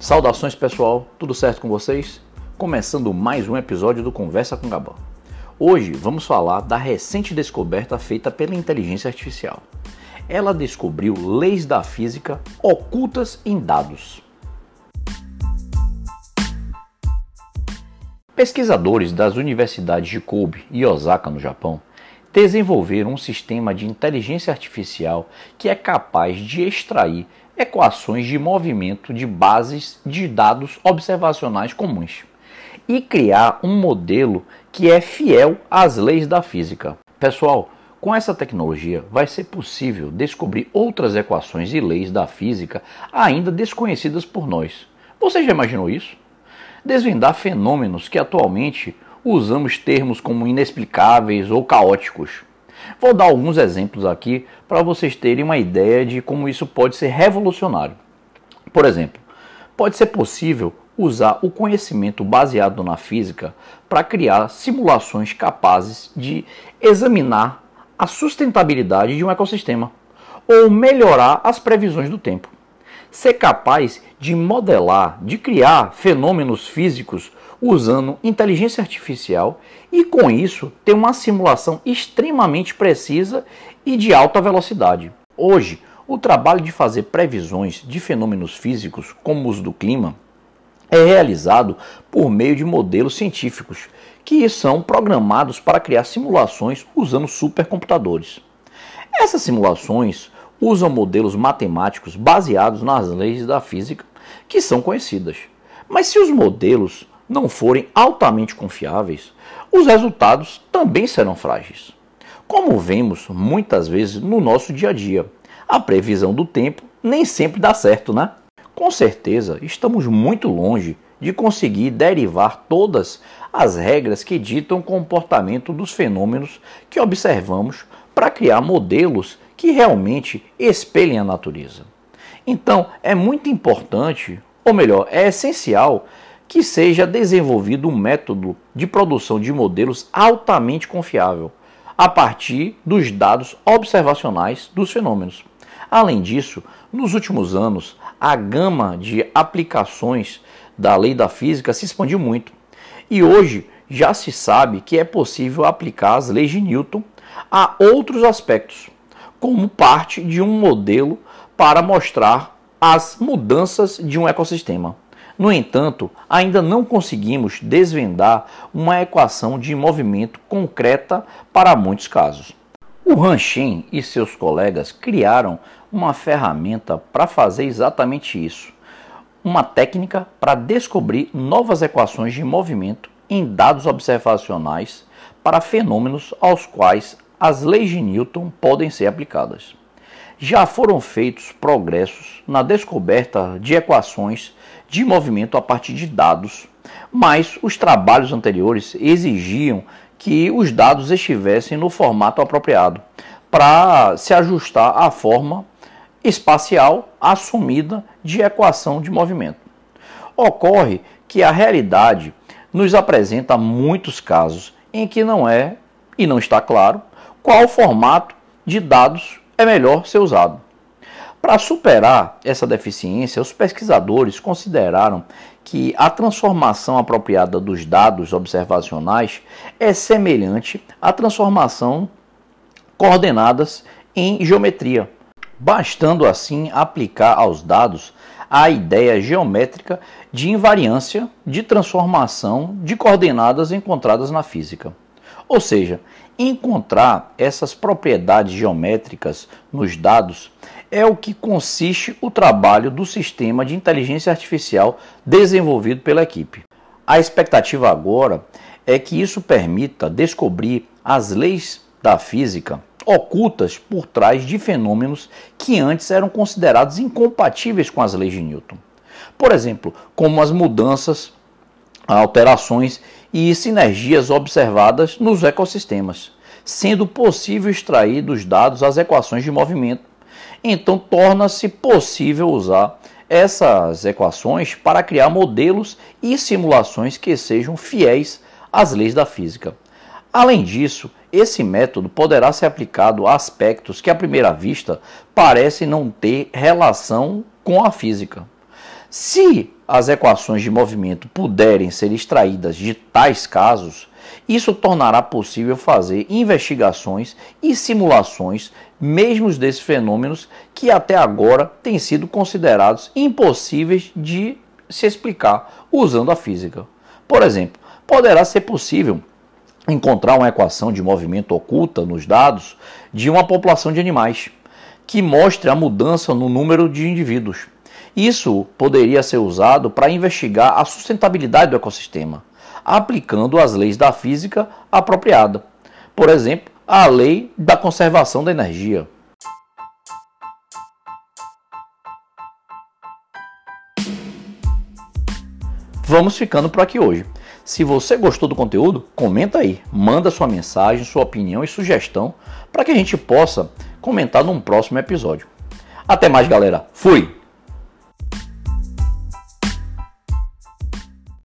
Saudações pessoal, tudo certo com vocês? Começando mais um episódio do Conversa com Gabão. Hoje vamos falar da recente descoberta feita pela inteligência artificial. Ela descobriu leis da física ocultas em dados. Pesquisadores das universidades de Kobe e Osaka, no Japão, desenvolveram um sistema de inteligência artificial que é capaz de extrair equações de movimento de bases de dados observacionais comuns e criar um modelo que é fiel às leis da física. Pessoal, com essa tecnologia vai ser possível descobrir outras equações e leis da física ainda desconhecidas por nós. Você já imaginou isso? Desvendar fenômenos que atualmente usamos termos como inexplicáveis ou caóticos. Vou dar alguns exemplos aqui para vocês terem uma ideia de como isso pode ser revolucionário. Por exemplo, pode ser possível usar o conhecimento baseado na física para criar simulações capazes de examinar a sustentabilidade de um ecossistema ou melhorar as previsões do tempo. Ser capaz de modelar, de criar fenômenos físicos usando inteligência artificial e, com isso, ter uma simulação extremamente precisa e de alta velocidade. Hoje, o trabalho de fazer previsões de fenômenos físicos, como os do clima, é realizado por meio de modelos científicos que são programados para criar simulações usando supercomputadores. Essas simulações usam modelos matemáticos baseados nas leis da física que são conhecidas. Mas se os modelos não forem altamente confiáveis, os resultados também serão frágeis. Como vemos muitas vezes no nosso dia a dia, a previsão do tempo nem sempre dá certo, né? Com certeza, estamos muito longe de conseguir derivar todas as regras que ditam o comportamento dos fenômenos que observamos para criar modelos que realmente espelhem a natureza. Então, é muito importante, ou melhor, é essencial que seja desenvolvido um método de produção de modelos altamente confiável, a partir dos dados observacionais dos fenômenos. Além disso, nos últimos anos, a gama de aplicações da lei da física se expandiu muito. E hoje já se sabe que é possível aplicar as leis de Newton a outros aspectos, como parte de um modelo para mostrar as mudanças de um ecossistema. No entanto, ainda não conseguimos desvendar uma equação de movimento concreta para muitos casos. O Han Shen e seus colegas criaram uma ferramenta para fazer exatamente isso. Uma técnica para descobrir novas equações de movimento em dados observacionais para fenômenos aos quais as leis de Newton podem ser aplicadas. Já foram feitos progressos na descoberta de equações de movimento a partir de dados, mas os trabalhos anteriores exigiam que os dados estivessem no formato apropriado para se ajustar à forma espacial assumida de equação de movimento. Ocorre que a realidade nos apresenta muitos casos em que não é e não está claro qual formato de dados é melhor ser usado. Para superar essa deficiência, os pesquisadores consideraram que a transformação apropriada dos dados observacionais é semelhante à transformação coordenadas em geometria, bastando assim aplicar aos dados a ideia geométrica de invariância de transformação de coordenadas encontradas na física. Ou seja, encontrar essas propriedades geométricas nos dados é o que consiste o trabalho do sistema de inteligência artificial desenvolvido pela equipe. A expectativa agora é que isso permita descobrir as leis da física ocultas por trás de fenômenos que antes eram considerados incompatíveis com as leis de Newton. Por exemplo, como as mudanças, alterações e sinergias observadas nos ecossistemas, sendo possível extrair dos dados as equações de movimento então torna-se possível usar essas equações para criar modelos e simulações que sejam fiéis às leis da física. Além disso, esse método poderá ser aplicado a aspectos que à primeira vista parecem não ter relação com a física. Se as equações de movimento puderem ser extraídas de tais casos, isso tornará possível fazer investigações e simulações, mesmo desses fenômenos que até agora têm sido considerados impossíveis de se explicar usando a física. Por exemplo, poderá ser possível encontrar uma equação de movimento oculta nos dados de uma população de animais que mostre a mudança no número de indivíduos. Isso poderia ser usado para investigar a sustentabilidade do ecossistema, aplicando as leis da física apropriada. Por exemplo, a lei da conservação da energia. Vamos ficando por aqui hoje. Se você gostou do conteúdo, comenta aí, manda sua mensagem, sua opinião e sugestão para que a gente possa comentar num próximo episódio. Até mais, galera. Fui!